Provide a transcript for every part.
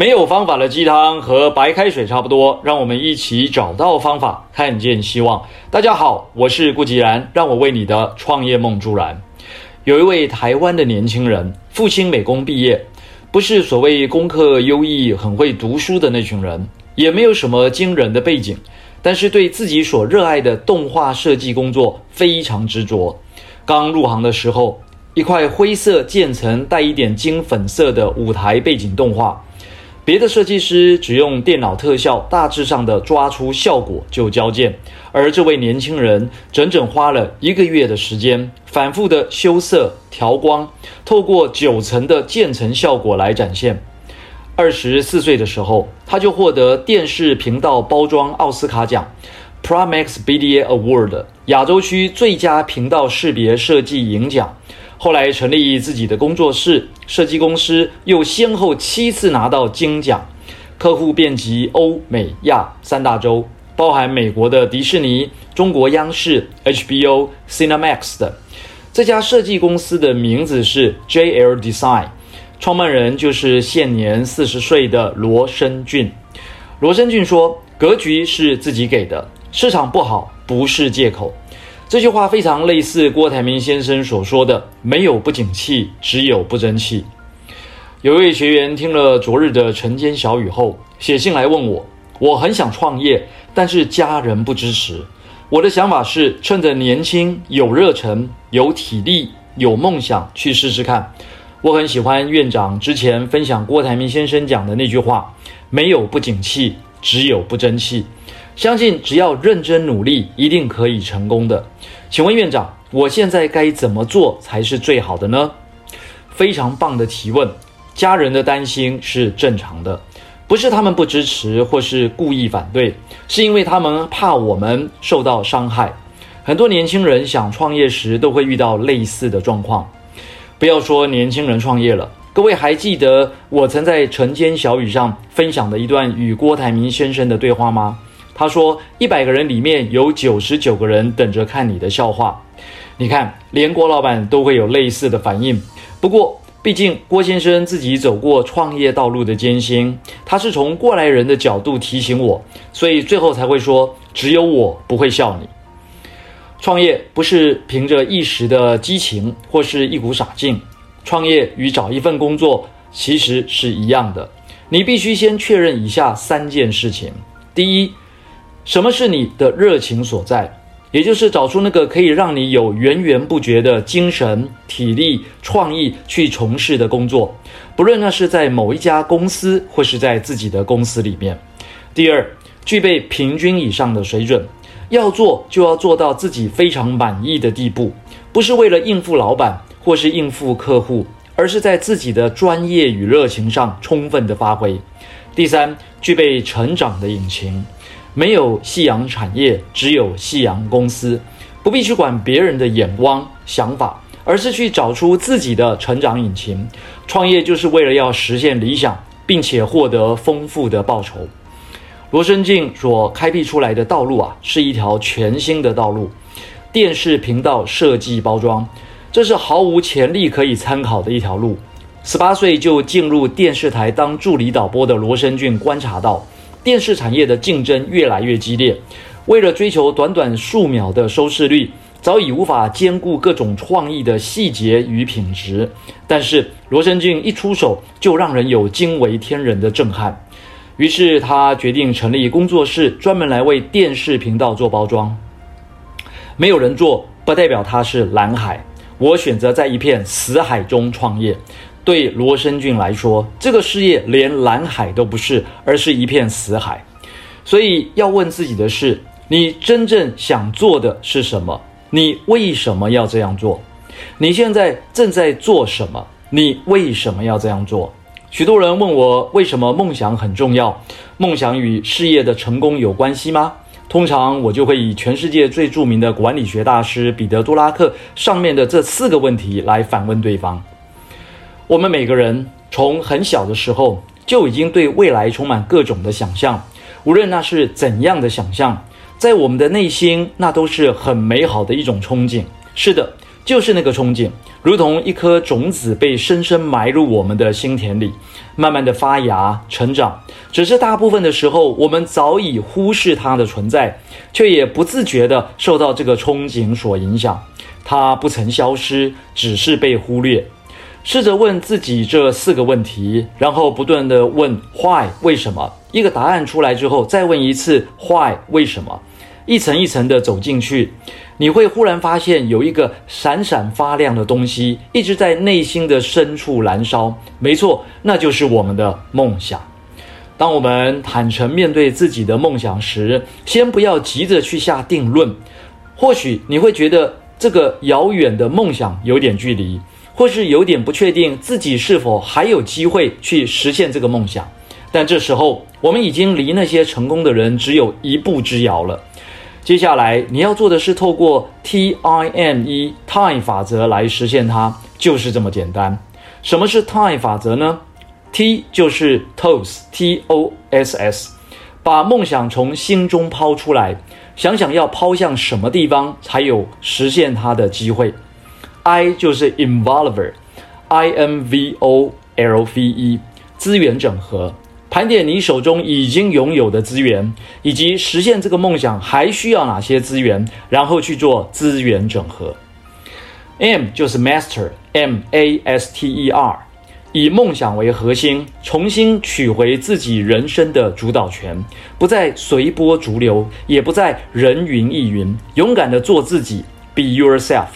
没有方法的鸡汤和白开水差不多，让我们一起找到方法，看见希望。大家好，我是顾吉然，让我为你的创业梦助燃。有一位台湾的年轻人，父亲美工毕业，不是所谓功课优异、很会读书的那群人，也没有什么惊人的背景，但是对自己所热爱的动画设计工作非常执着。刚入行的时候，一块灰色渐层带一点金粉色的舞台背景动画。别的设计师只用电脑特效，大致上的抓出效果就交件，而这位年轻人整整花了一个月的时间，反复的修色调光，透过九层的渐层效果来展现。二十四岁的时候，他就获得电视频道包装奥斯卡奖 （Prime X BDA Award） 亚洲区最佳频道识别设计银奖。后来成立自己的工作室，设计公司又先后七次拿到金奖，客户遍及欧美亚三大洲，包含美国的迪士尼、中国央视、HBO、Cinemax 的。这家设计公司的名字是 JL Design，创办人就是现年四十岁的罗申俊。罗申俊说：“格局是自己给的，市场不好不是借口。”这句话非常类似郭台铭先生所说的：“没有不景气，只有不争气。”有一位学员听了昨日的晨间小语后，写信来问我：“我很想创业，但是家人不支持。我的想法是，趁着年轻、有热忱、有体力、有梦想，去试试看。”我很喜欢院长之前分享郭台铭先生讲的那句话：“没有不景气，只有不争气。”相信只要认真努力，一定可以成功的。请问院长，我现在该怎么做才是最好的呢？非常棒的提问。家人的担心是正常的，不是他们不支持或是故意反对，是因为他们怕我们受到伤害。很多年轻人想创业时都会遇到类似的状况。不要说年轻人创业了，各位还记得我曾在晨间小语上分享的一段与郭台铭先生的对话吗？他说：“一百个人里面有九十九个人等着看你的笑话。你看，连郭老板都会有类似的反应。不过，毕竟郭先生自己走过创业道路的艰辛，他是从过来人的角度提醒我，所以最后才会说：只有我不会笑你。创业不是凭着一时的激情或是一股傻劲，创业与找一份工作其实是一样的。你必须先确认以下三件事情：第一。”什么是你的热情所在？也就是找出那个可以让你有源源不绝的精神、体力、创意去从事的工作，不论那是在某一家公司或是在自己的公司里面。第二，具备平均以上的水准，要做就要做到自己非常满意的地步，不是为了应付老板或是应付客户，而是在自己的专业与热情上充分的发挥。第三，具备成长的引擎。没有夕阳产业，只有夕阳公司。不必去管别人的眼光、想法，而是去找出自己的成长引擎。创业就是为了要实现理想，并且获得丰富的报酬。罗申俊所开辟出来的道路啊，是一条全新的道路。电视频道设计包装，这是毫无潜力可以参考的一条路。十八岁就进入电视台当助理导播的罗申俊观察到。电视产业的竞争越来越激烈，为了追求短短数秒的收视率，早已无法兼顾各种创意的细节与品质。但是罗申俊一出手，就让人有惊为天人的震撼。于是他决定成立工作室，专门来为电视频道做包装。没有人做，不代表他是蓝海。我选择在一片死海中创业。对罗生俊来说，这个事业连蓝海都不是，而是一片死海。所以要问自己的是：你真正想做的是什么？你为什么要这样做？你现在正在做什么？你为什么要这样做？许多人问我，为什么梦想很重要？梦想与事业的成功有关系吗？通常我就会以全世界最著名的管理学大师彼得·杜拉克上面的这四个问题来反问对方。我们每个人从很小的时候就已经对未来充满各种的想象，无论那是怎样的想象，在我们的内心那都是很美好的一种憧憬。是的，就是那个憧憬，如同一颗种子被深深埋入我们的心田里，慢慢的发芽成长。只是大部分的时候，我们早已忽视它的存在，却也不自觉地受到这个憧憬所影响。它不曾消失，只是被忽略。试着问自己这四个问题，然后不断地问 “Why？” 为什么？一个答案出来之后，再问一次 “Why？” 为什么？一层一层地走进去，你会忽然发现有一个闪闪发亮的东西一直在内心的深处燃烧。没错，那就是我们的梦想。当我们坦诚面对自己的梦想时，先不要急着去下定论。或许你会觉得这个遥远的梦想有点距离。或是有点不确定自己是否还有机会去实现这个梦想，但这时候我们已经离那些成功的人只有一步之遥了。接下来你要做的是透过 TIME TIME 法则来实现它，就是这么简单。什么是 TIME 法则呢？T 就是 TOS T O S S，把梦想从心中抛出来，想想要抛向什么地方才有实现它的机会。I 就是 involver，I N V O L V E，资源整合，盘点你手中已经拥有的资源，以及实现这个梦想还需要哪些资源，然后去做资源整合。M 就是 master，M A S T E R，以梦想为核心，重新取回自己人生的主导权，不再随波逐流，也不再人云亦云，勇敢的做自己，Be yourself。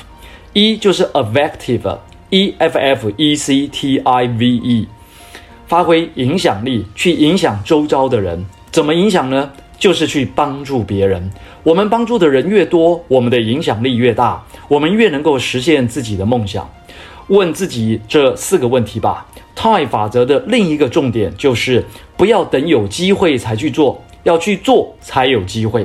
E 就是 effective，E F F E C T I V E，发挥影响力去影响周遭的人。怎么影响呢？就是去帮助别人。我们帮助的人越多，我们的影响力越大，我们越能够实现自己的梦想。问自己这四个问题吧。TIME 法则的另一个重点就是不要等有机会才去做，要去做才有机会。